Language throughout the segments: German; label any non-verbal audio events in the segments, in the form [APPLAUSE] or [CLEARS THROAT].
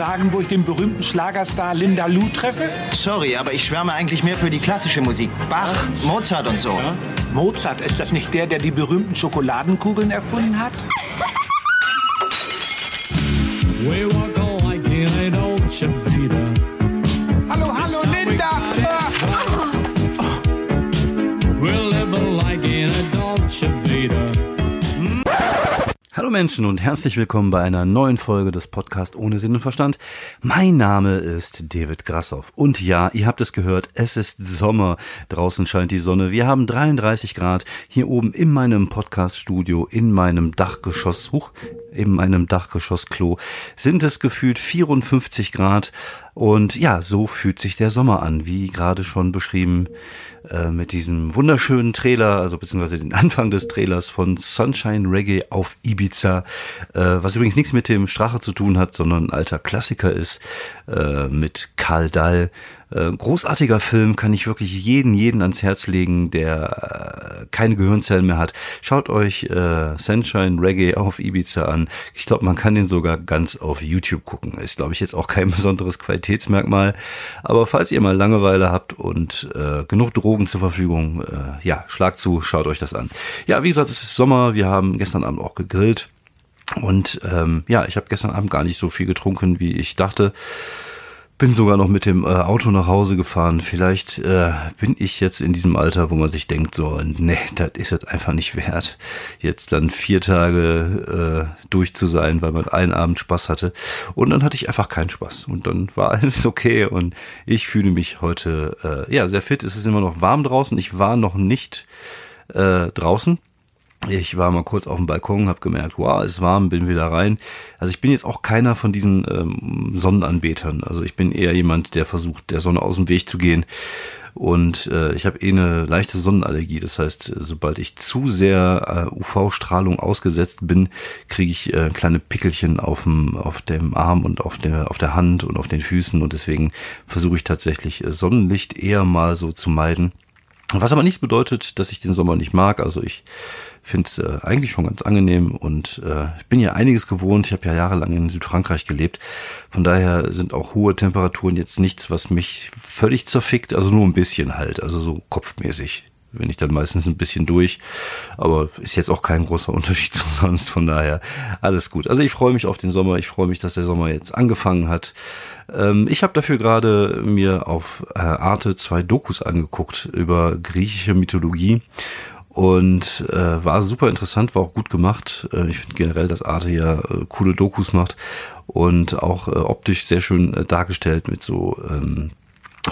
sagen, wo ich den berühmten Schlagerstar Linda Lou treffe? Sorry, aber ich schwärme eigentlich mehr für die klassische Musik. Bach, Mozart und so. Mozart, ist das nicht der, der die berühmten Schokoladenkugeln erfunden hat? We walk all like in an old Chevita. Hallo, hallo, Linda! We're living like in a Dolce Vita. Hallo Menschen und herzlich willkommen bei einer neuen Folge des Podcasts ohne Sinn und Verstand. Mein Name ist David Grassoff und ja, ihr habt es gehört, es ist Sommer. Draußen scheint die Sonne. Wir haben 33 Grad hier oben in meinem Podcaststudio, in meinem Dachgeschoss, huch, in meinem Dachgeschossklo sind es gefühlt 54 Grad. Und ja, so fühlt sich der Sommer an, wie gerade schon beschrieben, äh, mit diesem wunderschönen Trailer, also beziehungsweise den [LAUGHS] Anfang des Trailers von Sunshine Reggae auf Ibiza, äh, was übrigens nichts mit dem Strache zu tun hat, sondern ein alter Klassiker ist, äh, mit Karl Dall. Äh, großartiger Film, kann ich wirklich jeden, jeden ans Herz legen, der äh, keine Gehirnzellen mehr hat. Schaut euch äh, Sunshine Reggae auf Ibiza an. Ich glaube, man kann den sogar ganz auf YouTube gucken. Ist, glaube ich, jetzt auch kein [LAUGHS] besonderes Qualitätsmerkmal. Aber falls ihr mal Langeweile habt und äh, genug Drogen zur Verfügung, äh, ja, schlagt zu, schaut euch das an. Ja, wie gesagt, es ist Sommer. Wir haben gestern Abend auch gegrillt. Und ähm, ja, ich habe gestern Abend gar nicht so viel getrunken, wie ich dachte. Bin sogar noch mit dem äh, Auto nach Hause gefahren. Vielleicht äh, bin ich jetzt in diesem Alter, wo man sich denkt, so, nee, das ist es einfach nicht wert, jetzt dann vier Tage äh, durch zu sein, weil man einen Abend Spaß hatte. Und dann hatte ich einfach keinen Spaß. Und dann war alles [LAUGHS] okay. Und ich fühle mich heute äh, ja sehr fit. Es ist immer noch warm draußen. Ich war noch nicht äh, draußen. Ich war mal kurz auf dem Balkon, habe gemerkt, wow, ist warm, bin wieder rein. Also ich bin jetzt auch keiner von diesen ähm, Sonnenanbetern. Also ich bin eher jemand, der versucht, der Sonne aus dem Weg zu gehen. Und äh, ich habe eh eine leichte Sonnenallergie. Das heißt, sobald ich zu sehr äh, UV-Strahlung ausgesetzt bin, kriege ich äh, kleine Pickelchen auf dem, auf dem Arm und auf der, auf der Hand und auf den Füßen. Und deswegen versuche ich tatsächlich äh, Sonnenlicht eher mal so zu meiden. Was aber nichts bedeutet, dass ich den Sommer nicht mag. Also ich finde es äh, eigentlich schon ganz angenehm und äh, ich bin ja einiges gewohnt. Ich habe ja jahrelang in Südfrankreich gelebt. Von daher sind auch hohe Temperaturen jetzt nichts, was mich völlig zerfickt. Also nur ein bisschen halt, also so kopfmäßig wenn ich dann meistens ein bisschen durch. Aber ist jetzt auch kein großer [LAUGHS] Unterschied zu sonst. Von daher alles gut. Also ich freue mich auf den Sommer. Ich freue mich, dass der Sommer jetzt angefangen hat. Ähm, ich habe dafür gerade mir auf äh, Arte zwei Dokus angeguckt über griechische Mythologie und äh, war super interessant, war auch gut gemacht. Äh, ich finde generell, dass Arte ja äh, coole Dokus macht und auch äh, optisch sehr schön äh, dargestellt mit so ähm,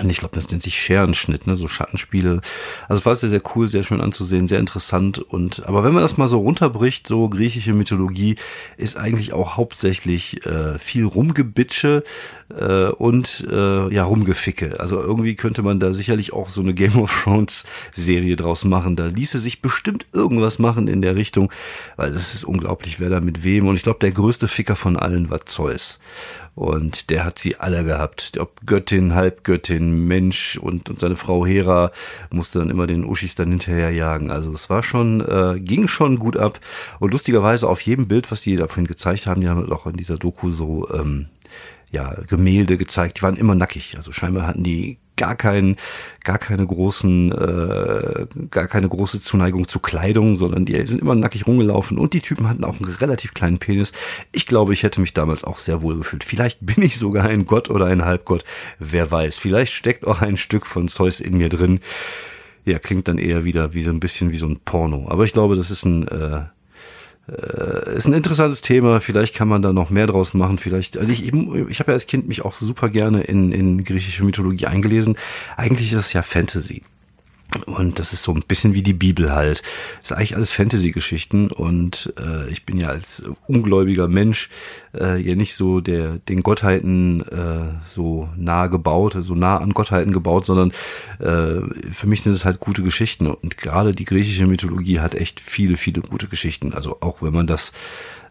ich glaube, das nennt sich Scherenschnitt, ne, so Schattenspiele. Also war sehr, sehr cool, sehr schön anzusehen, sehr interessant. Und aber wenn man das mal so runterbricht, so griechische Mythologie ist eigentlich auch hauptsächlich äh, viel Rumgebitsche äh, und äh, ja Rumgeficke. Also irgendwie könnte man da sicherlich auch so eine Game of Thrones Serie draus machen. Da ließe sich bestimmt irgendwas machen in der Richtung, weil das ist unglaublich, wer da mit wem. Und ich glaube, der größte Ficker von allen war Zeus. Und der hat sie alle gehabt. Ob Göttin, Halbgöttin, Mensch und, und seine Frau Hera musste dann immer den Uschis dann hinterher jagen. Also es war schon, äh, ging schon gut ab. Und lustigerweise auf jedem Bild, was die davon gezeigt haben, die haben auch in dieser Doku so ähm, ja, Gemälde gezeigt, die waren immer nackig. Also scheinbar hatten die gar keinen, gar keine großen, äh, gar keine große Zuneigung zu Kleidung, sondern die sind immer nackig rumgelaufen und die Typen hatten auch einen relativ kleinen Penis. Ich glaube, ich hätte mich damals auch sehr wohl gefühlt. Vielleicht bin ich sogar ein Gott oder ein Halbgott, wer weiß. Vielleicht steckt auch ein Stück von Zeus in mir drin. Ja, klingt dann eher wieder wie so ein bisschen wie so ein Porno. Aber ich glaube, das ist ein äh, äh, ist ein interessantes Thema. Vielleicht kann man da noch mehr draus machen. Vielleicht, also ich, ich habe ja als Kind mich auch super gerne in, in griechische Mythologie eingelesen. Eigentlich ist es ja Fantasy. Und das ist so ein bisschen wie die Bibel halt. Das ist eigentlich alles Fantasy-Geschichten und äh, ich bin ja als ungläubiger Mensch äh, ja nicht so der den Gottheiten äh, so nah gebaut, so nah an Gottheiten gebaut, sondern äh, für mich sind es halt gute Geschichten und gerade die griechische Mythologie hat echt viele, viele gute Geschichten. Also auch wenn man das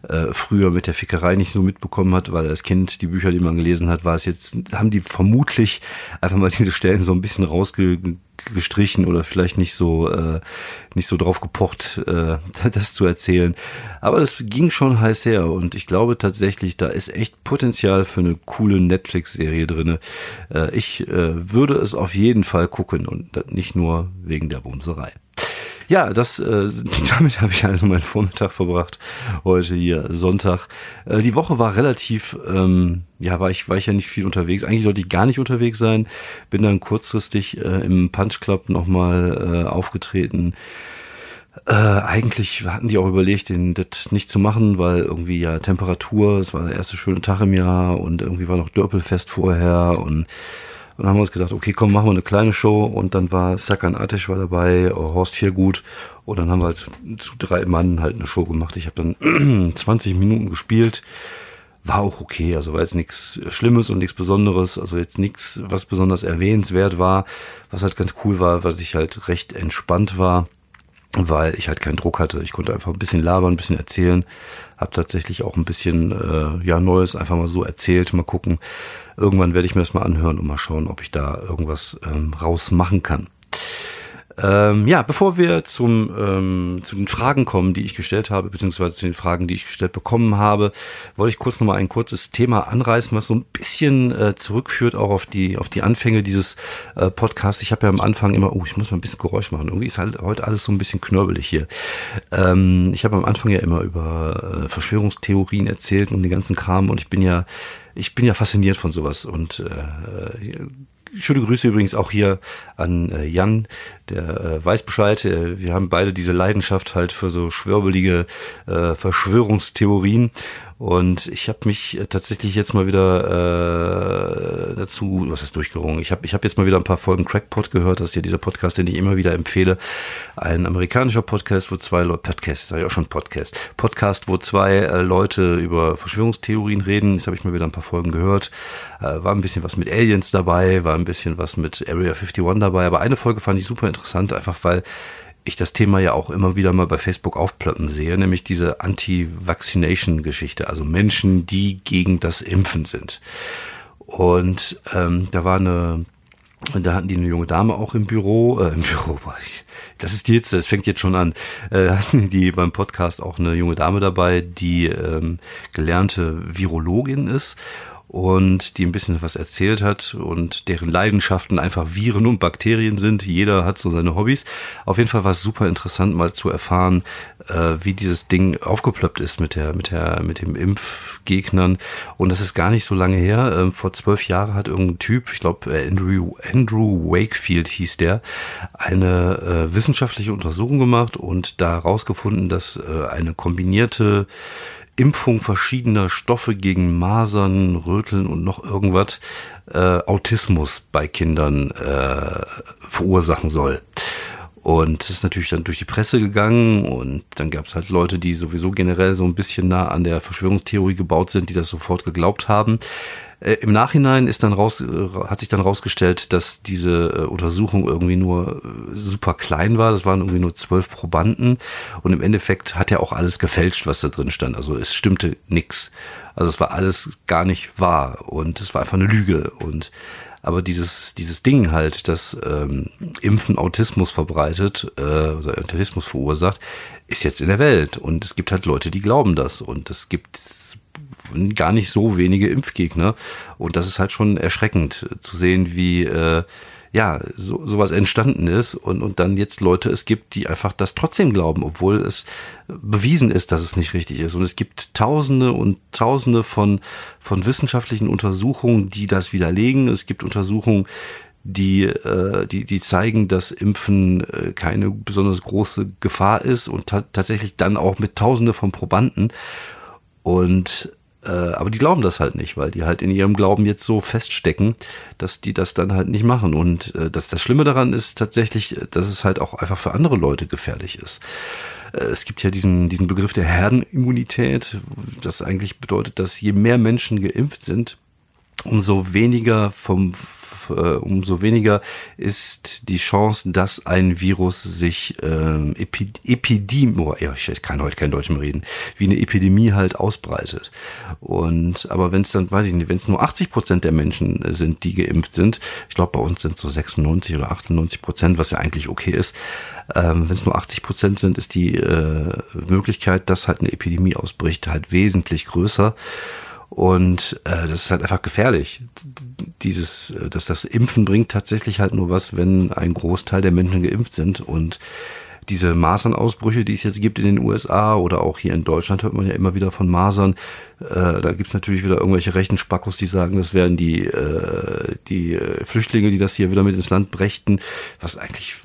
äh, früher mit der Fickerei nicht so mitbekommen hat, weil als Kind die Bücher, die man gelesen hat, war es jetzt, haben die vermutlich einfach mal [LAUGHS] diese Stellen so ein bisschen rausgestrichen oder vielleicht nicht so äh, nicht so drauf gepocht, äh, [LAUGHS] das zu erzählen. Aber das ging schon heiß her und ich glaube tatsächlich, da ist echt Potenzial für eine coole Netflix-Serie drinne. Äh, ich äh, würde es auf jeden Fall gucken und nicht nur wegen der Bumserei. Ja, das äh, [LAUGHS] damit habe ich also meinen Vormittag verbracht. Heute hier Sonntag. Äh, die Woche war relativ, ähm, ja, war ich war ich ja nicht viel unterwegs. Eigentlich sollte ich gar nicht unterwegs sein. Bin dann kurzfristig äh, im Punch Club nochmal äh, aufgetreten. Äh, eigentlich hatten die auch überlegt, den, das nicht zu machen, weil irgendwie ja Temperatur, es war der erste schöne Tag im Jahr und irgendwie war noch Dörpelfest vorher und und dann haben wir uns gedacht, okay, komm, machen wir eine kleine Show. Und dann war Serkan Ateş war dabei, Horst Viergut. Und dann haben wir halt zu, drei Mann halt eine Show gemacht. Ich habe dann [CLEARS THROAT] 20 Minuten gespielt. War auch okay, also war jetzt nichts Schlimmes und nichts Besonderes, also jetzt nichts, was besonders erwähnenswert war. Was halt ganz cool war, was ich halt recht entspannt war weil ich halt keinen Druck hatte. Ich konnte einfach ein bisschen labern, ein bisschen erzählen. Hab tatsächlich auch ein bisschen äh, ja Neues einfach mal so erzählt. Mal gucken. Irgendwann werde ich mir das mal anhören und mal schauen, ob ich da irgendwas ähm, rausmachen kann. Ähm, ja, bevor wir zum, ähm, zu den Fragen kommen, die ich gestellt habe, beziehungsweise zu den Fragen, die ich gestellt bekommen habe, wollte ich kurz nochmal ein kurzes Thema anreißen, was so ein bisschen äh, zurückführt auch auf die, auf die Anfänge dieses äh, Podcasts. Ich habe ja am Anfang immer, oh, ich muss mal ein bisschen Geräusch machen. Irgendwie ist halt heute alles so ein bisschen knörbelig hier. Ähm, ich habe am Anfang ja immer über äh, Verschwörungstheorien erzählt und den ganzen Kram und ich bin ja ich bin ja fasziniert von sowas und äh, Schöne Grüße übrigens auch hier an äh, Jan, der äh, weiß Bescheid. Äh, wir haben beide diese Leidenschaft halt für so schwörbelige äh, Verschwörungstheorien. Und ich habe mich tatsächlich jetzt mal wieder äh, dazu, was heißt durchgerungen? Ich habe ich hab jetzt mal wieder ein paar Folgen Crackpot gehört. Das ist ja dieser Podcast, den ich immer wieder empfehle. Ein amerikanischer Podcast, wo zwei Leute, Podcast, sage ich auch schon Podcast, Podcast, wo zwei äh, Leute über Verschwörungstheorien reden. Das habe ich mal wieder ein paar Folgen gehört. Äh, war ein bisschen was mit Aliens dabei, war ein bisschen was mit Area 51 dabei. Aber eine Folge fand ich super interessant, einfach weil ich das Thema ja auch immer wieder mal bei Facebook aufploppen sehe, nämlich diese Anti-Vaccination-Geschichte, also Menschen, die gegen das Impfen sind. Und ähm, da war eine, da hatten die eine junge Dame auch im Büro, äh, im Büro, das ist jetzt, es fängt jetzt schon an, äh, [LAUGHS] hatten die beim Podcast auch eine junge Dame dabei, die ähm, gelernte Virologin ist und die ein bisschen was erzählt hat und deren Leidenschaften einfach Viren und Bakterien sind. Jeder hat so seine Hobbys. Auf jeden Fall war es super interessant, mal zu erfahren, äh, wie dieses Ding aufgeploppt ist mit der, mit der, mit dem Impfgegnern. Und das ist gar nicht so lange her. Ähm, vor zwölf Jahren hat irgendein Typ, ich glaube Andrew, Andrew Wakefield hieß der, eine äh, wissenschaftliche Untersuchung gemacht und da herausgefunden, dass äh, eine kombinierte Impfung verschiedener Stoffe gegen Masern, Röteln und noch irgendwas äh, Autismus bei Kindern äh, verursachen soll. Und ist natürlich dann durch die Presse gegangen und dann gab es halt Leute, die sowieso generell so ein bisschen nah an der Verschwörungstheorie gebaut sind, die das sofort geglaubt haben. Äh, Im Nachhinein ist dann raus, äh, hat sich dann rausgestellt, dass diese äh, Untersuchung irgendwie nur äh, super klein war. Das waren irgendwie nur zwölf Probanden und im Endeffekt hat er auch alles gefälscht, was da drin stand. Also es stimmte nix. Also es war alles gar nicht wahr und es war einfach eine Lüge und aber dieses, dieses Ding halt, das ähm, Impfen Autismus verbreitet, äh, oder Autismus verursacht, ist jetzt in der Welt. Und es gibt halt Leute, die glauben das. Und es gibt gar nicht so wenige Impfgegner. Und das ist halt schon erschreckend zu sehen, wie äh, ja so, sowas entstanden ist und, und dann jetzt Leute es gibt, die einfach das trotzdem glauben, obwohl es bewiesen ist, dass es nicht richtig ist. Und es gibt Tausende und Tausende von, von wissenschaftlichen Untersuchungen, die das widerlegen. Es gibt Untersuchungen, die, äh, die, die zeigen, dass Impfen äh, keine besonders große Gefahr ist und ta tatsächlich dann auch mit Tausende von Probanden. Und äh, aber die glauben das halt nicht, weil die halt in ihrem Glauben jetzt so feststecken, dass die das dann halt nicht machen. Und äh, das, das Schlimme daran ist tatsächlich, dass es halt auch einfach für andere Leute gefährlich ist. Äh, es gibt ja diesen, diesen Begriff der Herdenimmunität, das eigentlich bedeutet, dass je mehr Menschen geimpft sind, umso weniger vom äh, umso weniger ist die Chance, dass ein Virus sich ähm, Epi Epidemie, oh, ich kann heute kein Deutsch mehr reden, wie eine Epidemie halt ausbreitet. Und aber wenn es dann, weiß ich nicht, wenn es nur 80 Prozent der Menschen sind, die geimpft sind, ich glaube bei uns sind so 96 oder 98 Prozent, was ja eigentlich okay ist. Ähm, wenn es nur 80 Prozent sind, ist die äh, Möglichkeit, dass halt eine Epidemie ausbricht, halt wesentlich größer. Und äh, das ist halt einfach gefährlich. Dieses, äh, dass das Impfen bringt tatsächlich halt nur was, wenn ein Großteil der Menschen geimpft sind. Und diese Masernausbrüche, die es jetzt gibt in den USA oder auch hier in Deutschland, hört man ja immer wieder von Masern. Äh, da gibt's natürlich wieder irgendwelche rechten Spackos, die sagen, das wären die, äh, die äh, Flüchtlinge, die das hier wieder mit ins Land brächten. Was eigentlich,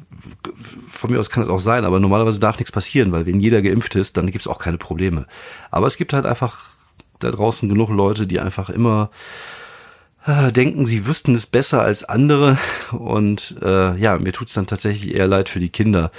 von mir aus kann es auch sein, aber normalerweise darf nichts passieren, weil wenn jeder geimpft ist, dann gibt's auch keine Probleme. Aber es gibt halt einfach da draußen genug Leute, die einfach immer äh, denken, sie wüssten es besser als andere. Und äh, ja, mir tut's dann tatsächlich eher leid für die Kinder,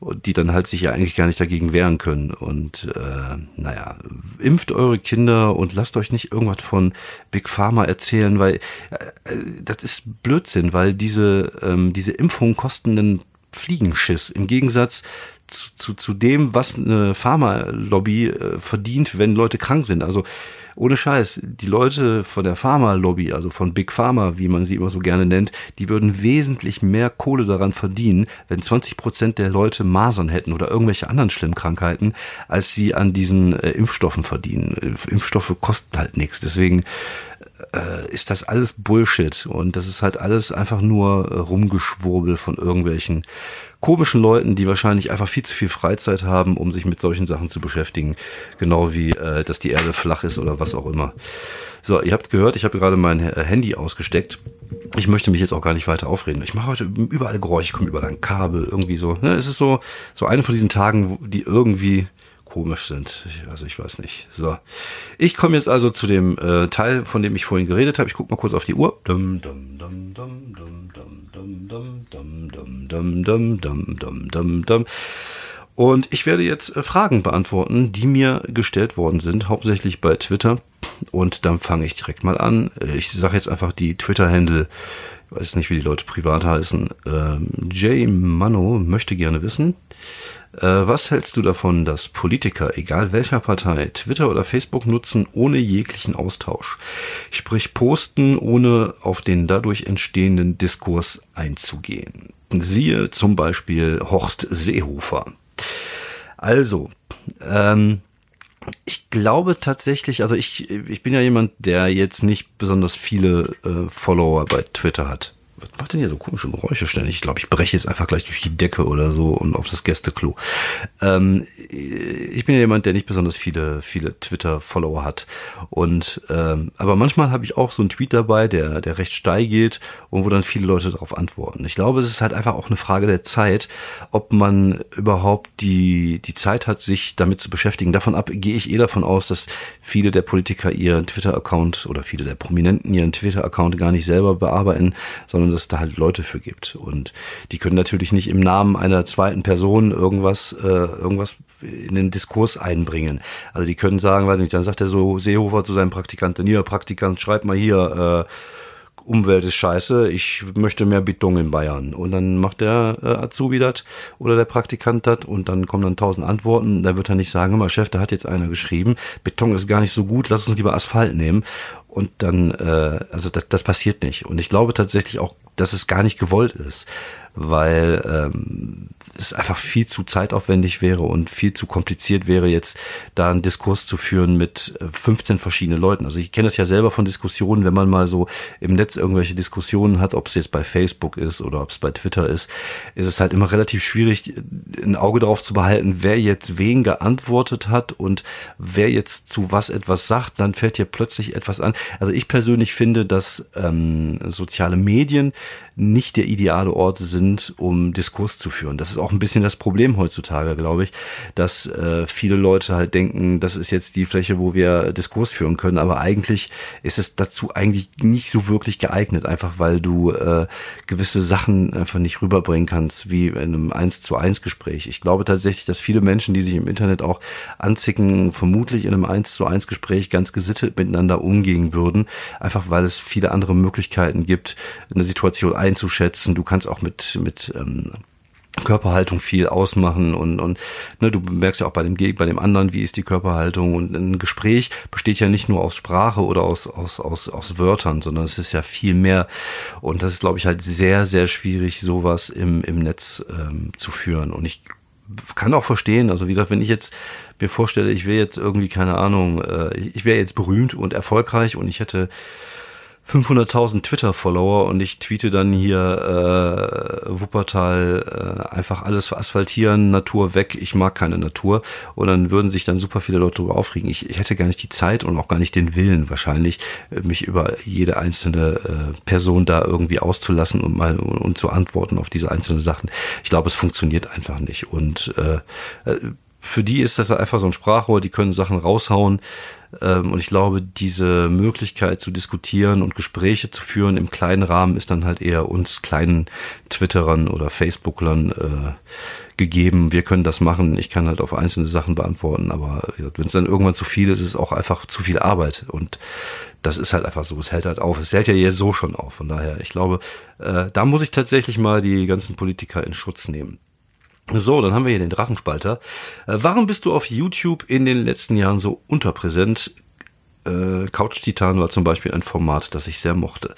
die dann halt sich ja eigentlich gar nicht dagegen wehren können. Und äh, naja, impft eure Kinder und lasst euch nicht irgendwas von Big Pharma erzählen, weil äh, das ist Blödsinn, weil diese, ähm, diese Impfungen kosten einen Fliegenschiss. Im Gegensatz zu, zu, zu dem, was eine Pharmalobby äh, verdient, wenn Leute krank sind. Also ohne Scheiß, die Leute von der Pharma-Lobby, also von Big Pharma, wie man sie immer so gerne nennt, die würden wesentlich mehr Kohle daran verdienen, wenn 20 Prozent der Leute Masern hätten oder irgendwelche anderen schlimmen Krankheiten, als sie an diesen äh, Impfstoffen verdienen. Impfstoffe kosten halt nichts. Deswegen äh, ist das alles Bullshit und das ist halt alles einfach nur äh, Rumgeschwurbel von irgendwelchen komischen Leuten, die wahrscheinlich einfach viel zu viel Freizeit haben, um sich mit solchen Sachen zu beschäftigen. Genau wie, äh, dass die Erde flach ist oder was auch immer. So, ihr habt gehört, ich habe gerade mein äh, Handy ausgesteckt. Ich möchte mich jetzt auch gar nicht weiter aufreden. Ich mache heute überall Geräusche, ich komme überall ein Kabel, irgendwie so. Ne? Es ist so, so eine von diesen Tagen, die irgendwie komisch sind. Also ich weiß nicht. So. Ich komme jetzt also zu dem äh, Teil, von dem ich vorhin geredet habe. Ich gucke mal kurz auf die Uhr. Und ich werde jetzt äh, Fragen beantworten, die mir gestellt worden sind, hauptsächlich bei Twitter. Und dann fange ich direkt mal an. Ich sage jetzt einfach die Twitter-Handle. Weiß nicht, wie die Leute privat heißen. Ähm, Jay Mano möchte gerne wissen, äh, was hältst du davon, dass Politiker, egal welcher Partei, Twitter oder Facebook nutzen ohne jeglichen Austausch? Sprich posten, ohne auf den dadurch entstehenden Diskurs einzugehen. Siehe zum Beispiel Horst Seehofer. Also, ähm, ich glaube tatsächlich, also ich, ich bin ja jemand, der jetzt nicht besonders viele äh, Follower bei Twitter hat was macht denn hier so komische Geräusche ständig? Ich glaube, ich breche jetzt einfach gleich durch die Decke oder so und auf das Gästeklo. Ähm, ich bin ja jemand, der nicht besonders viele, viele Twitter-Follower hat. Und ähm, aber manchmal habe ich auch so einen Tweet dabei, der, der recht steil geht und wo dann viele Leute darauf antworten. Ich glaube, es ist halt einfach auch eine Frage der Zeit, ob man überhaupt die, die Zeit hat, sich damit zu beschäftigen. Davon ab gehe ich eh davon aus, dass viele der Politiker ihren Twitter-Account oder viele der Prominenten ihren Twitter-Account gar nicht selber bearbeiten, sondern dass es da halt Leute für gibt. Und die können natürlich nicht im Namen einer zweiten Person irgendwas, äh, irgendwas in den Diskurs einbringen. Also die können sagen, weiß nicht, dann sagt er so Seehofer zu seinem Praktikanten, hier, Praktikant, schreib mal hier, äh, Umwelt ist scheiße, ich möchte mehr Beton in Bayern. Und dann macht der äh, Azubi das oder der Praktikant das und dann kommen dann tausend Antworten. Da wird er nicht sagen, mal Chef, da hat jetzt einer geschrieben, Beton ist gar nicht so gut, lass uns lieber Asphalt nehmen. Und dann, äh, also das, das passiert nicht. Und ich glaube tatsächlich auch, dass es gar nicht gewollt ist weil ähm, es einfach viel zu zeitaufwendig wäre und viel zu kompliziert wäre, jetzt da einen Diskurs zu führen mit 15 äh, verschiedenen Leuten. Also ich kenne das ja selber von Diskussionen, wenn man mal so im Netz irgendwelche Diskussionen hat, ob es jetzt bei Facebook ist oder ob es bei Twitter ist, ist es halt immer relativ schwierig, ein Auge darauf zu behalten, wer jetzt wen geantwortet hat und wer jetzt zu was etwas sagt, dann fällt hier plötzlich etwas an. Also ich persönlich finde, dass ähm, soziale Medien nicht der ideale Ort sind, um Diskurs zu führen. Das ist auch ein bisschen das Problem heutzutage, glaube ich, dass äh, viele Leute halt denken, das ist jetzt die Fläche, wo wir Diskurs führen können, aber eigentlich ist es dazu eigentlich nicht so wirklich geeignet, einfach weil du äh, gewisse Sachen einfach nicht rüberbringen kannst, wie in einem eins zu eins Gespräch. Ich glaube tatsächlich, dass viele Menschen, die sich im Internet auch anzicken, vermutlich in einem eins zu eins Gespräch ganz gesittet miteinander umgehen würden, einfach weil es viele andere Möglichkeiten gibt, eine Situation einzuschätzen. Du kannst auch mit, mit ähm, Körperhaltung viel ausmachen und und ne, du merkst ja auch bei dem bei dem anderen, wie ist die Körperhaltung und ein Gespräch besteht ja nicht nur aus Sprache oder aus aus aus aus Wörtern, sondern es ist ja viel mehr und das ist glaube ich halt sehr sehr schwierig sowas im im Netz ähm, zu führen und ich kann auch verstehen, also wie gesagt, wenn ich jetzt mir vorstelle, ich wäre jetzt irgendwie keine Ahnung, äh, ich wäre jetzt berühmt und erfolgreich und ich hätte 500.000 Twitter-Follower und ich tweete dann hier äh, Wuppertal äh, einfach alles asphaltieren, Natur weg, ich mag keine Natur und dann würden sich dann super viele Leute darüber aufregen. Ich, ich hätte gar nicht die Zeit und auch gar nicht den Willen wahrscheinlich, mich über jede einzelne äh, Person da irgendwie auszulassen und mal und zu antworten auf diese einzelnen Sachen. Ich glaube, es funktioniert einfach nicht und äh, äh für die ist das einfach so ein Sprachrohr, die können Sachen raushauen. Ähm, und ich glaube, diese Möglichkeit zu diskutieren und Gespräche zu führen im kleinen Rahmen ist dann halt eher uns kleinen Twitterern oder Facebooklern äh, gegeben. Wir können das machen. Ich kann halt auf einzelne Sachen beantworten. Aber wenn es dann irgendwann zu viel ist, ist es auch einfach zu viel Arbeit. Und das ist halt einfach so. Es hält halt auf. Es hält ja jetzt so schon auf. Von daher, ich glaube, äh, da muss ich tatsächlich mal die ganzen Politiker in Schutz nehmen. So, dann haben wir hier den Drachenspalter. Äh, warum bist du auf YouTube in den letzten Jahren so unterpräsent? Äh, Couch Titan war zum Beispiel ein Format, das ich sehr mochte.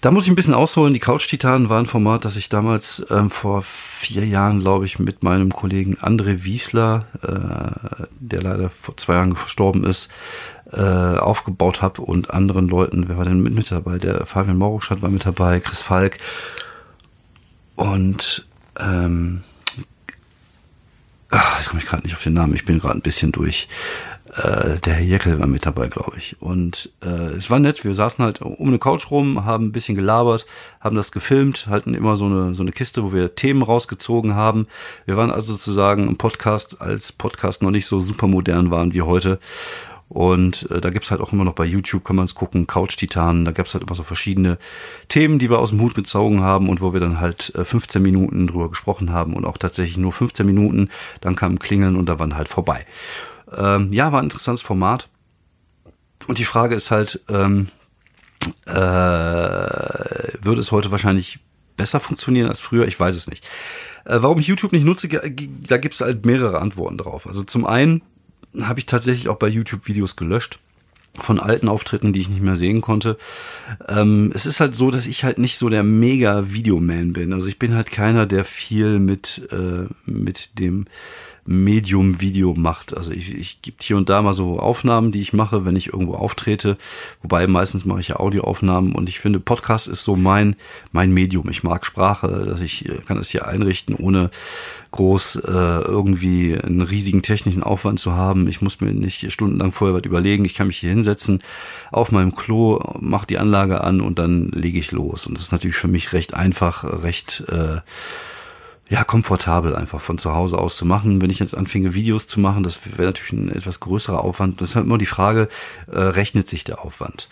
Da muss ich ein bisschen ausholen. Die Couch Titanen war ein Format, das ich damals ähm, vor vier Jahren, glaube ich, mit meinem Kollegen André Wiesler, äh, der leider vor zwei Jahren verstorben ist, äh, aufgebaut habe und anderen Leuten. Wer war denn mit, mit dabei? Der Fabian Morukstadt war mit dabei, Chris Falk und ähm, ach, jetzt komme ich gerade nicht auf den Namen, ich bin gerade ein bisschen durch. Äh, der Herr Jeckel war mit dabei, glaube ich. Und äh, es war nett, wir saßen halt um eine Couch rum, haben ein bisschen gelabert, haben das gefilmt, hatten immer so eine, so eine Kiste, wo wir Themen rausgezogen haben. Wir waren also sozusagen im Podcast, als Podcast noch nicht so super modern waren wie heute. Und äh, da gibt's halt auch immer noch bei YouTube, kann man es gucken, Couch Titanen, da gab's halt immer so verschiedene Themen, die wir aus dem Hut gezogen haben und wo wir dann halt äh, 15 Minuten drüber gesprochen haben und auch tatsächlich nur 15 Minuten, dann kam Klingeln und da waren halt vorbei. Ähm, ja, war ein interessantes Format. Und die Frage ist halt, ähm, äh, würde es heute wahrscheinlich besser funktionieren als früher? Ich weiß es nicht. Äh, warum ich YouTube nicht nutze, da gibt's halt mehrere Antworten drauf. Also zum einen habe ich tatsächlich auch bei YouTube Videos gelöscht von alten Auftritten, die ich nicht mehr sehen konnte. Ähm, es ist halt so, dass ich halt nicht so der mega Videoman bin. Also ich bin halt keiner, der viel mit äh, mit dem Medium Video macht. Also ich, ich gibt hier und da mal so Aufnahmen, die ich mache, wenn ich irgendwo auftrete. Wobei meistens mache ich ja Audioaufnahmen und ich finde Podcast ist so mein mein Medium. Ich mag Sprache, dass ich äh, kann es hier einrichten, ohne groß äh, irgendwie einen riesigen technischen Aufwand zu haben. Ich muss mir nicht stundenlang vorher was überlegen. Ich kann mich hier hinsetzen auf meinem Klo, mache die Anlage an und dann lege ich los. Und das ist natürlich für mich recht einfach, recht äh, ja, komfortabel einfach von zu Hause aus zu machen. Wenn ich jetzt anfinge, Videos zu machen, das wäre natürlich ein etwas größerer Aufwand. Das ist halt immer die Frage, äh, rechnet sich der Aufwand?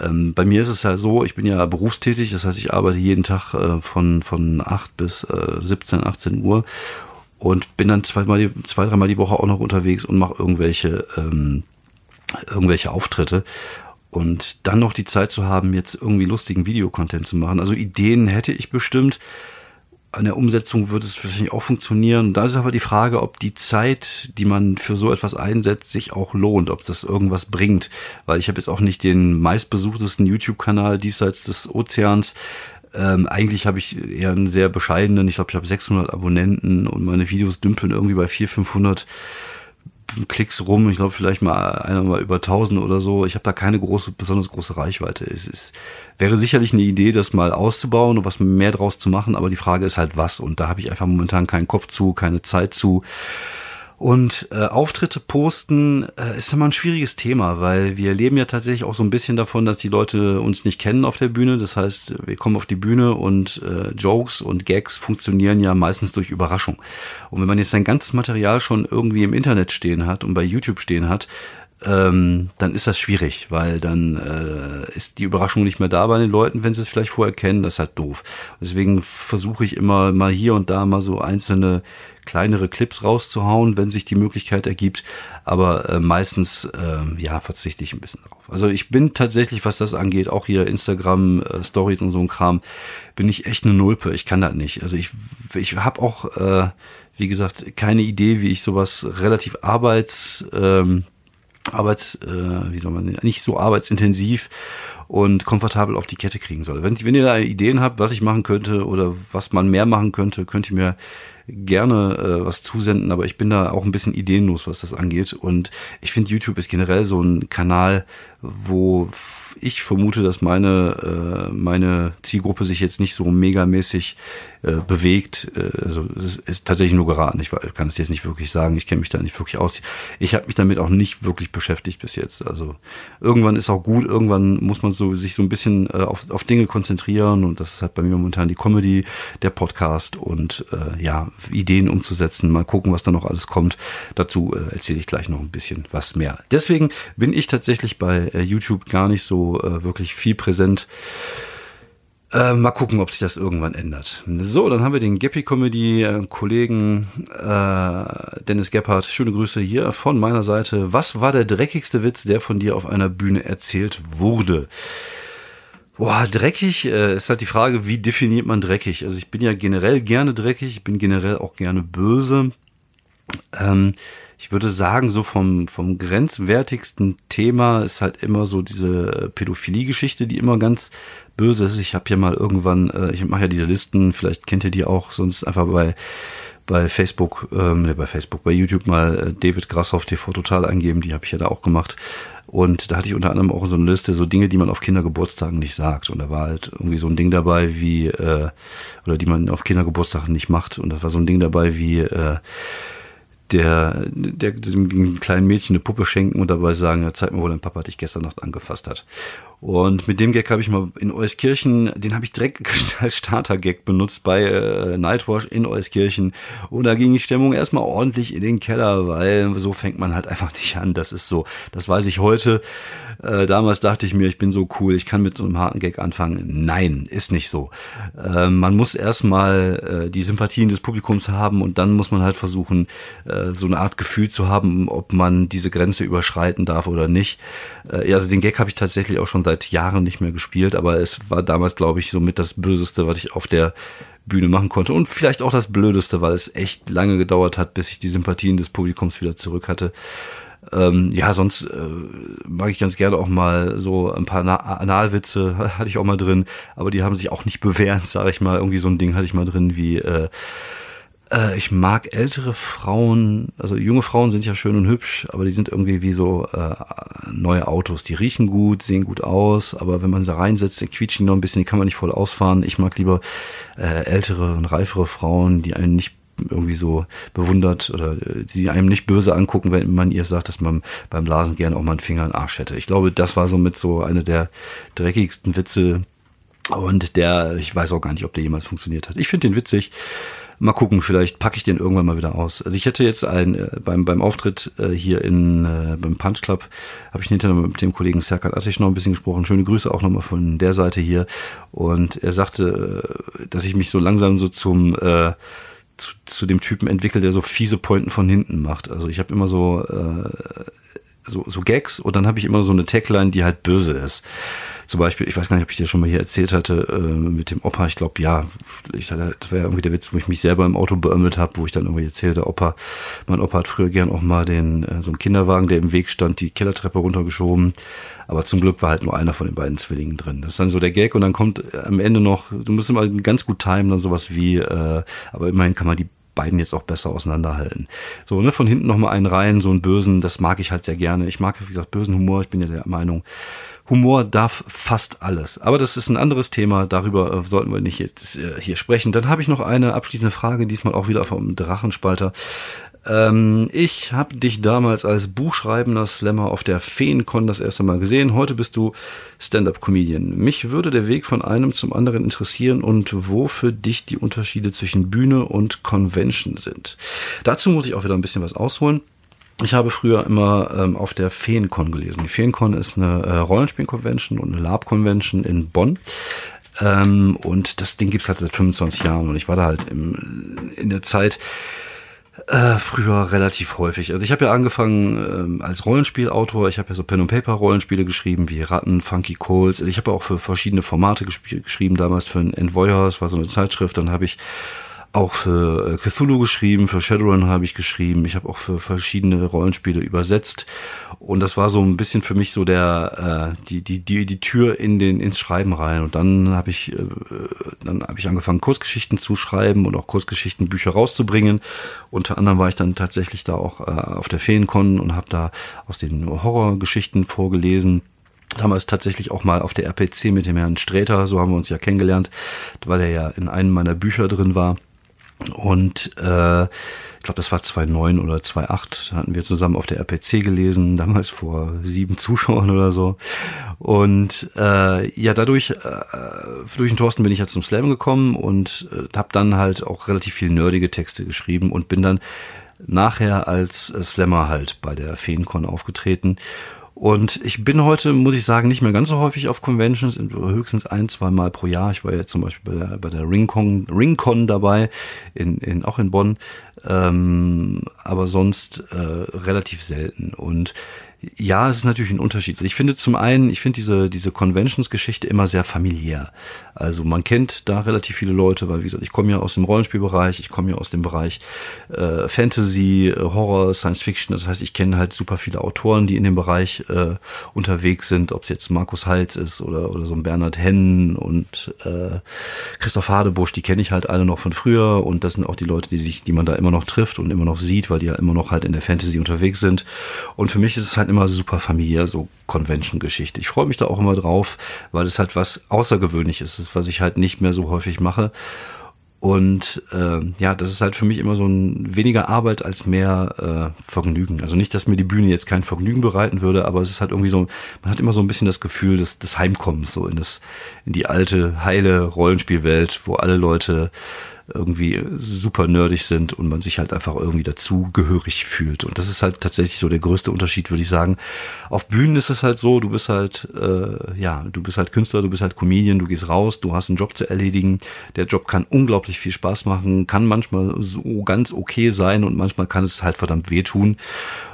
Ähm, bei mir ist es ja so, ich bin ja berufstätig, das heißt, ich arbeite jeden Tag äh, von, von 8 bis äh, 17, 18 Uhr und bin dann zweimal, zwei, dreimal die Woche auch noch unterwegs und mache irgendwelche, ähm, irgendwelche Auftritte. Und dann noch die Zeit zu haben, jetzt irgendwie lustigen Videocontent zu machen. Also Ideen hätte ich bestimmt, an der Umsetzung wird es wahrscheinlich auch funktionieren. Da ist aber die Frage, ob die Zeit, die man für so etwas einsetzt, sich auch lohnt, ob das irgendwas bringt. Weil ich habe jetzt auch nicht den meistbesuchtesten YouTube-Kanal diesseits des Ozeans. Ähm, eigentlich habe ich eher einen sehr bescheidenen, ich glaube, ich habe 600 Abonnenten und meine Videos dümpeln irgendwie bei 400, 500 Klicks rum. Ich glaube, vielleicht mal einer mal über 1000 oder so. Ich habe da keine große, besonders große Reichweite. Es ist, wäre sicherlich eine Idee, das mal auszubauen und was mehr draus zu machen. Aber die Frage ist halt was. Und da habe ich einfach momentan keinen Kopf zu, keine Zeit zu. Und äh, Auftritte posten äh, ist immer ein schwieriges Thema, weil wir leben ja tatsächlich auch so ein bisschen davon, dass die Leute uns nicht kennen auf der Bühne. Das heißt, wir kommen auf die Bühne und äh, Jokes und Gags funktionieren ja meistens durch Überraschung. Und wenn man jetzt sein ganzes Material schon irgendwie im Internet stehen hat und bei YouTube stehen hat, ähm, dann ist das schwierig, weil dann äh, ist die Überraschung nicht mehr da bei den Leuten, wenn sie es vielleicht vorher kennen. Das ist halt doof. Deswegen versuche ich immer mal hier und da mal so einzelne kleinere Clips rauszuhauen, wenn sich die Möglichkeit ergibt. Aber äh, meistens, äh, ja, verzichte ich ein bisschen drauf. Also ich bin tatsächlich, was das angeht, auch hier Instagram, äh, Stories und so ein Kram, bin ich echt eine Nulpe. Ich kann das nicht. Also ich, ich habe auch, äh, wie gesagt, keine Idee, wie ich sowas relativ arbeits, ähm, arbeits, äh, wie soll man, nicht so arbeitsintensiv und komfortabel auf die Kette kriegen soll. Wenn, wenn ihr da Ideen habt, was ich machen könnte oder was man mehr machen könnte, könnt ihr mir gerne äh, was zusenden, aber ich bin da auch ein bisschen ideenlos, was das angeht. Und ich finde, YouTube ist generell so ein Kanal, wo ich vermute, dass meine, äh, meine Zielgruppe sich jetzt nicht so megamäßig äh, bewegt. Äh, also es ist tatsächlich nur geraten. Ich kann es jetzt nicht wirklich sagen. Ich kenne mich da nicht wirklich aus. Ich habe mich damit auch nicht wirklich beschäftigt bis jetzt. Also irgendwann ist auch gut. Irgendwann muss man so sich so ein bisschen äh, auf, auf Dinge konzentrieren und das ist halt bei mir momentan die Comedy, der Podcast und äh, ja Ideen umzusetzen. Mal gucken, was da noch alles kommt. Dazu äh, erzähle ich gleich noch ein bisschen was mehr. Deswegen bin ich tatsächlich bei äh, YouTube gar nicht so äh, wirklich viel präsent. Äh, mal gucken, ob sich das irgendwann ändert. So, dann haben wir den Geppy-Comedy-Kollegen äh, Dennis Gebhardt. Schöne Grüße hier von meiner Seite. Was war der dreckigste Witz, der von dir auf einer Bühne erzählt wurde? Boah, dreckig äh, ist halt die Frage, wie definiert man dreckig? Also ich bin ja generell gerne dreckig, ich bin generell auch gerne böse. Ähm, ich würde sagen, so vom, vom grenzwertigsten Thema ist halt immer so diese Pädophilie-Geschichte, die immer ganz böse ist. Ich habe ja mal irgendwann, äh, ich mache ja diese Listen, vielleicht kennt ihr die auch, sonst einfach bei bei Facebook, ähm, ne, bei Facebook, bei YouTube mal äh, David Grassoff TV total eingeben, die habe ich ja da auch gemacht. Und da hatte ich unter anderem auch so eine Liste, so Dinge, die man auf Kindergeburtstagen nicht sagt. Und da war halt irgendwie so ein Ding dabei wie, äh, oder die man auf Kindergeburtstagen nicht macht. Und da war so ein Ding dabei wie, äh, der, der dem kleinen Mädchen eine Puppe schenken und dabei sagen, ja, zeig mir, wo dein Papa dich gestern Nacht angefasst hat. Und mit dem Gag habe ich mal in Euskirchen, den habe ich direkt [LAUGHS] als Starter-Gag benutzt bei äh, Nightwash in Euskirchen. Und da ging die Stimmung erstmal ordentlich in den Keller, weil so fängt man halt [LAUGHS] einfach nicht an. Das ist so, das weiß ich heute. Äh, damals dachte ich mir, ich bin so cool, ich kann mit so einem harten Gag anfangen. Nein, ist nicht so. Äh, man muss erstmal äh, die Sympathien des Publikums haben und dann muss man halt versuchen, äh, so eine Art Gefühl zu haben, ob man diese Grenze überschreiten darf oder nicht. Äh, also den Gag habe ich tatsächlich auch schon seit Jahren nicht mehr gespielt, aber es war damals, glaube ich, so mit das Böseste, was ich auf der Bühne machen konnte. Und vielleicht auch das Blödeste, weil es echt lange gedauert hat, bis ich die Sympathien des Publikums wieder zurück hatte. Ähm, ja, sonst äh, mag ich ganz gerne auch mal so ein paar Na Analwitze, [LAUGHS] hatte ich auch mal drin, aber die haben sich auch nicht bewährt, sage ich mal. Irgendwie so ein Ding hatte ich mal drin wie äh, äh, ich mag ältere Frauen, also junge Frauen sind ja schön und hübsch, aber die sind irgendwie wie so äh, neue Autos. Die riechen gut, sehen gut aus, aber wenn man sie reinsetzt, die quietschen die noch ein bisschen, die kann man nicht voll ausfahren. Ich mag lieber äh, ältere und reifere Frauen, die einen nicht irgendwie so bewundert oder äh, die einem nicht böse angucken, wenn man ihr sagt, dass man beim Blasen gerne auch mal einen Finger in den Arsch hätte. Ich glaube, das war somit so eine der dreckigsten Witze und der, ich weiß auch gar nicht, ob der jemals funktioniert hat. Ich finde den witzig. Mal gucken, vielleicht packe ich den irgendwann mal wieder aus. Also ich hätte jetzt ein äh, beim beim Auftritt äh, hier in äh, beim Punch Club habe ich hinterher mit dem Kollegen Serkan Attisch noch ein bisschen gesprochen. Schöne Grüße auch nochmal von der Seite hier. Und er sagte, äh, dass ich mich so langsam so zum äh, zu, zu dem Typen entwickelt, der so fiese Pointen von hinten macht. Also ich habe immer so äh, so, so Gags und dann habe ich immer so eine Tagline, die halt böse ist. Zum Beispiel, ich weiß gar nicht, ob ich dir schon mal hier erzählt hatte, äh, mit dem Opa, ich glaube, ja, ich, das wäre irgendwie der Witz, wo ich mich selber im Auto beömmelt habe, wo ich dann irgendwie erzählte, Opa, mein Opa hat früher gern auch mal den, äh, so einen Kinderwagen, der im Weg stand, die Kellertreppe runtergeschoben. Aber zum Glück war halt nur einer von den beiden Zwillingen drin. Das ist dann so der Gag und dann kommt am Ende noch, du musst immer ganz gut timen, dann sowas wie, äh, aber immerhin kann man die beiden jetzt auch besser auseinanderhalten. So, ne, von hinten nochmal einen rein, so einen bösen, das mag ich halt sehr gerne. Ich mag, wie gesagt, bösen Humor. Ich bin ja der Meinung, Humor darf fast alles. Aber das ist ein anderes Thema, darüber äh, sollten wir nicht jetzt äh, hier sprechen. Dann habe ich noch eine abschließende Frage, diesmal auch wieder vom Drachenspalter. Ähm, ich habe dich damals als buchschreibender Slammer auf der Feencon das erste Mal gesehen. Heute bist du Stand-up-Comedian. Mich würde der Weg von einem zum anderen interessieren und wo für dich die Unterschiede zwischen Bühne und Convention sind. Dazu muss ich auch wieder ein bisschen was ausholen. Ich habe früher immer ähm, auf der Feencon gelesen. Die Feencon ist eine äh, Rollenspiel-Convention und eine Lab-Convention in Bonn. Ähm, und das Ding gibt's halt seit 25 Jahren. Und ich war da halt im, in der Zeit äh, früher relativ häufig. Also ich habe ja angefangen ähm, als Rollenspielautor. Ich habe ja so Pen and Paper Rollenspiele geschrieben wie Ratten, Funky Coles. Ich habe auch für verschiedene Formate geschrieben damals für ein Envoyer. Das war so eine Zeitschrift. Dann habe ich auch für äh, Cthulhu geschrieben, für Shadowrun habe ich geschrieben, ich habe auch für verschiedene Rollenspiele übersetzt und das war so ein bisschen für mich so der äh, die die die die Tür in den ins Schreiben rein und dann habe ich äh, dann habe ich angefangen Kurzgeschichten zu schreiben und auch Kurzgeschichtenbücher rauszubringen. Unter anderem war ich dann tatsächlich da auch äh, auf der Feenkon und habe da aus den Horrorgeschichten vorgelesen damals tatsächlich auch mal auf der RPC mit dem Herrn Sträter, so haben wir uns ja kennengelernt, weil er ja in einem meiner Bücher drin war. Und äh, ich glaube, das war 2009 oder 2008, da hatten wir zusammen auf der RPC gelesen, damals vor sieben [LAUGHS] Zuschauern oder so. Und äh, ja, dadurch, äh, durch den Thorsten bin ich jetzt zum Slam gekommen und äh, habe dann halt auch relativ viel nerdige Texte geschrieben und bin dann nachher als Slammer halt bei der Feencon aufgetreten und ich bin heute, muss ich sagen, nicht mehr ganz so häufig auf Conventions, höchstens ein, zwei Mal pro Jahr. Ich war jetzt zum Beispiel bei der, bei der Ringcon, Ringcon dabei, in, in, auch in Bonn, ähm, aber sonst äh, relativ selten. Und ja, es ist natürlich ein Unterschied. Ich finde zum einen, ich finde diese, diese Conventions-Geschichte immer sehr familiär. Also man kennt da relativ viele Leute, weil wie gesagt, ich komme ja aus dem Rollenspielbereich, ich komme ja aus dem Bereich äh, Fantasy, äh, Horror, Science Fiction. Das heißt, ich kenne halt super viele Autoren, die in dem Bereich äh, unterwegs sind, ob es jetzt Markus Heitz ist oder, oder so ein Bernhard Hennen und äh, Christoph Hadebusch, die kenne ich halt alle noch von früher und das sind auch die Leute, die sich, die man da immer noch trifft und immer noch sieht, weil die ja immer noch halt in der Fantasy unterwegs sind. Und für mich ist es halt immer super familiär, so Convention-Geschichte. Ich freue mich da auch immer drauf, weil es halt was Außergewöhnliches ist, was ich halt nicht mehr so häufig mache. Und äh, ja, das ist halt für mich immer so ein weniger Arbeit als mehr äh, Vergnügen. Also nicht, dass mir die Bühne jetzt kein Vergnügen bereiten würde, aber es ist halt irgendwie so, man hat immer so ein bisschen das Gefühl des, des Heimkommens, so in das, in die alte, heile Rollenspielwelt, wo alle Leute irgendwie super nerdig sind und man sich halt einfach irgendwie dazugehörig fühlt. Und das ist halt tatsächlich so der größte Unterschied, würde ich sagen. Auf Bühnen ist es halt so, du bist halt, äh, ja, du bist halt Künstler, du bist halt Comedian, du gehst raus, du hast einen Job zu erledigen. Der Job kann unglaublich viel Spaß machen, kann manchmal so ganz okay sein und manchmal kann es halt verdammt wehtun.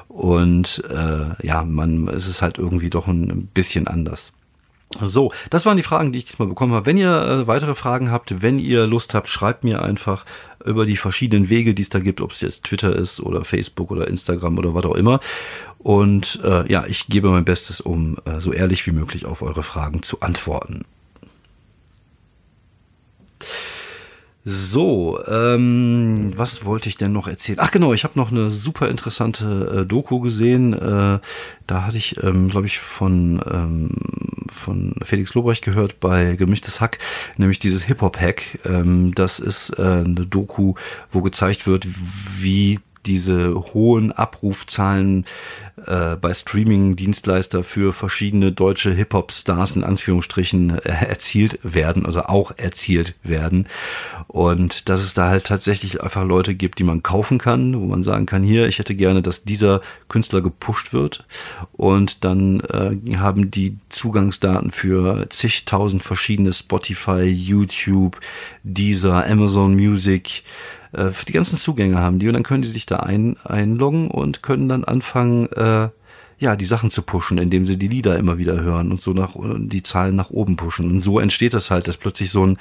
Und äh, ja, man, es ist halt irgendwie doch ein bisschen anders. So, das waren die Fragen, die ich diesmal bekommen habe. Wenn ihr äh, weitere Fragen habt, wenn ihr Lust habt, schreibt mir einfach über die verschiedenen Wege, die es da gibt, ob es jetzt Twitter ist oder Facebook oder Instagram oder was auch immer. Und äh, ja, ich gebe mein Bestes, um äh, so ehrlich wie möglich auf eure Fragen zu antworten. So, ähm, was wollte ich denn noch erzählen? Ach genau, ich habe noch eine super interessante äh, Doku gesehen. Äh, da hatte ich, ähm, glaube ich, von ähm, von Felix Lobrecht gehört bei Gemischtes Hack, nämlich dieses Hip-Hop-Hack. Ähm, das ist äh, eine Doku, wo gezeigt wird, wie diese hohen Abrufzahlen äh, bei Streaming-Dienstleister für verschiedene deutsche Hip-Hop-Stars in Anführungsstrichen äh, erzielt werden, also auch erzielt werden. Und dass es da halt tatsächlich einfach Leute gibt, die man kaufen kann, wo man sagen kann, hier, ich hätte gerne, dass dieser Künstler gepusht wird. Und dann äh, haben die Zugangsdaten für zigtausend verschiedene Spotify, YouTube, Deezer, Amazon Music, äh, für die ganzen Zugänge haben die und dann können die sich da ein, einloggen und können dann anfangen, äh, ja, die Sachen zu pushen, indem sie die Lieder immer wieder hören und so nach die Zahlen nach oben pushen. Und so entsteht das halt, dass plötzlich so ein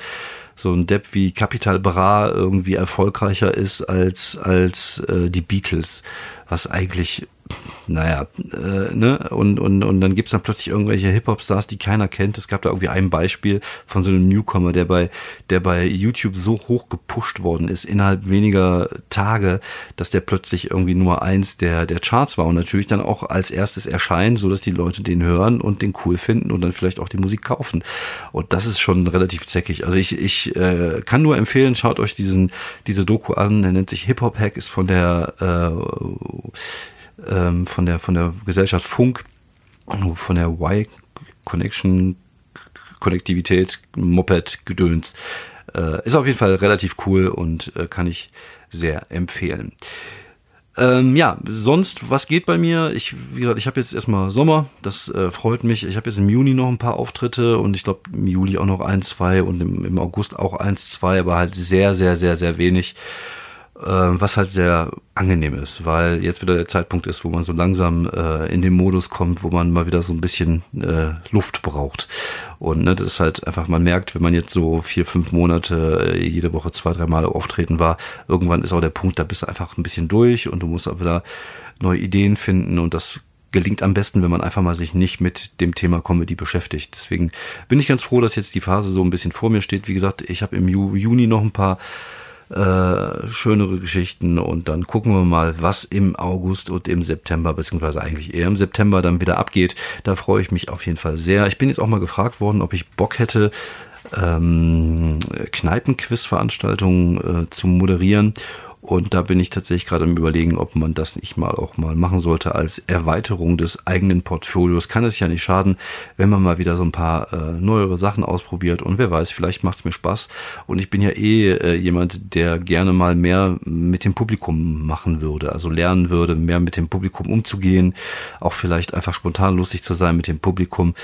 so ein Depp wie Capital Bra irgendwie erfolgreicher ist als als äh, die Beatles, was eigentlich naja, äh, ne, und, und, und dann gibt's dann plötzlich irgendwelche Hip-Hop-Stars, die keiner kennt. Es gab da irgendwie ein Beispiel von so einem Newcomer, der bei, der bei YouTube so hoch gepusht worden ist, innerhalb weniger Tage, dass der plötzlich irgendwie Nummer eins der, der Charts war und natürlich dann auch als erstes erscheint, so dass die Leute den hören und den cool finden und dann vielleicht auch die Musik kaufen. Und das ist schon relativ zäckig. Also ich, ich äh, kann nur empfehlen, schaut euch diesen, diese Doku an, der nennt sich Hip-Hop-Hack, ist von der, äh, ähm, von der, von der Gesellschaft Funk, von der Y Connection, Konnektivität, Moped, Gedöns. Äh, ist auf jeden Fall relativ cool und äh, kann ich sehr empfehlen. Ähm, ja, sonst, was geht bei mir? Ich, wie gesagt, ich habe jetzt erstmal Sommer, das äh, freut mich. Ich habe jetzt im Juni noch ein paar Auftritte und ich glaube im Juli auch noch ein, zwei und im, im August auch eins, zwei, aber halt sehr, sehr, sehr, sehr wenig was halt sehr angenehm ist, weil jetzt wieder der Zeitpunkt ist, wo man so langsam äh, in den Modus kommt, wo man mal wieder so ein bisschen äh, Luft braucht. Und ne, das ist halt einfach, man merkt, wenn man jetzt so vier, fünf Monate äh, jede Woche zwei, drei Mal auftreten war, irgendwann ist auch der Punkt, da bist du einfach ein bisschen durch und du musst auch wieder neue Ideen finden und das gelingt am besten, wenn man einfach mal sich nicht mit dem Thema Comedy beschäftigt. Deswegen bin ich ganz froh, dass jetzt die Phase so ein bisschen vor mir steht. Wie gesagt, ich habe im Juni noch ein paar äh, schönere Geschichten und dann gucken wir mal, was im August und im September, beziehungsweise eigentlich eher im September dann wieder abgeht. Da freue ich mich auf jeden Fall sehr. Ich bin jetzt auch mal gefragt worden, ob ich Bock hätte, ähm, Kneipenquiz-Veranstaltungen äh, zu moderieren und da bin ich tatsächlich gerade am überlegen, ob man das nicht mal auch mal machen sollte als Erweiterung des eigenen Portfolios. Kann es ja nicht schaden, wenn man mal wieder so ein paar äh, neuere Sachen ausprobiert. Und wer weiß, vielleicht macht es mir Spaß. Und ich bin ja eh äh, jemand, der gerne mal mehr mit dem Publikum machen würde. Also lernen würde, mehr mit dem Publikum umzugehen. Auch vielleicht einfach spontan lustig zu sein mit dem Publikum.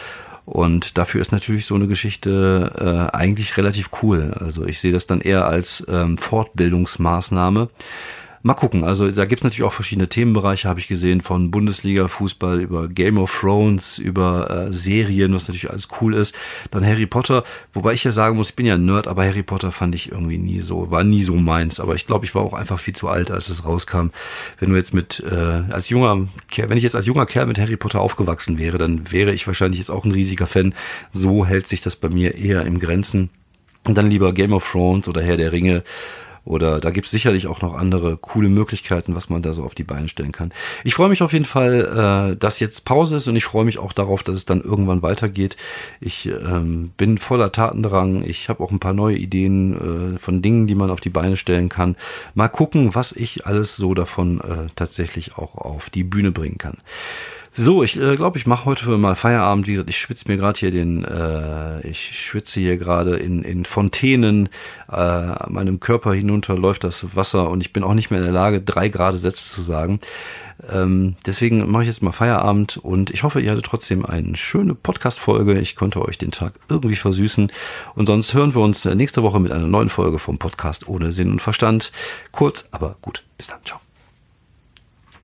Und dafür ist natürlich so eine Geschichte äh, eigentlich relativ cool. Also ich sehe das dann eher als ähm, Fortbildungsmaßnahme. Mal gucken, also da gibt's natürlich auch verschiedene Themenbereiche, habe ich gesehen, von Bundesliga, Fußball über Game of Thrones, über äh, Serien, was natürlich alles cool ist. Dann Harry Potter, wobei ich ja sagen muss, ich bin ja ein Nerd, aber Harry Potter fand ich irgendwie nie so, war nie so meins. Aber ich glaube, ich war auch einfach viel zu alt, als es rauskam. Wenn du jetzt mit, äh, als junger, wenn ich jetzt als junger Kerl mit Harry Potter aufgewachsen wäre, dann wäre ich wahrscheinlich jetzt auch ein riesiger Fan. So hält sich das bei mir eher im Grenzen. Und dann lieber Game of Thrones oder Herr der Ringe oder da gibt es sicherlich auch noch andere coole Möglichkeiten, was man da so auf die Beine stellen kann. Ich freue mich auf jeden Fall, äh, dass jetzt Pause ist und ich freue mich auch darauf, dass es dann irgendwann weitergeht. Ich ähm, bin voller Tatendrang. Ich habe auch ein paar neue Ideen äh, von Dingen, die man auf die Beine stellen kann. Mal gucken, was ich alles so davon äh, tatsächlich auch auf die Bühne bringen kann. So, ich äh, glaube, ich mache heute mal Feierabend. Wie gesagt, ich schwitze mir gerade hier den, äh, ich schwitze hier gerade in, in Fontänen äh, meinem Körper hinunter läuft das Wasser und ich bin auch nicht mehr in der Lage, drei Grad Sätze zu sagen. Ähm, deswegen mache ich jetzt mal Feierabend und ich hoffe, ihr hattet trotzdem eine schöne Podcast-Folge. Ich konnte euch den Tag irgendwie versüßen. Und sonst hören wir uns nächste Woche mit einer neuen Folge vom Podcast ohne Sinn und Verstand. Kurz, aber gut. Bis dann. Ciao.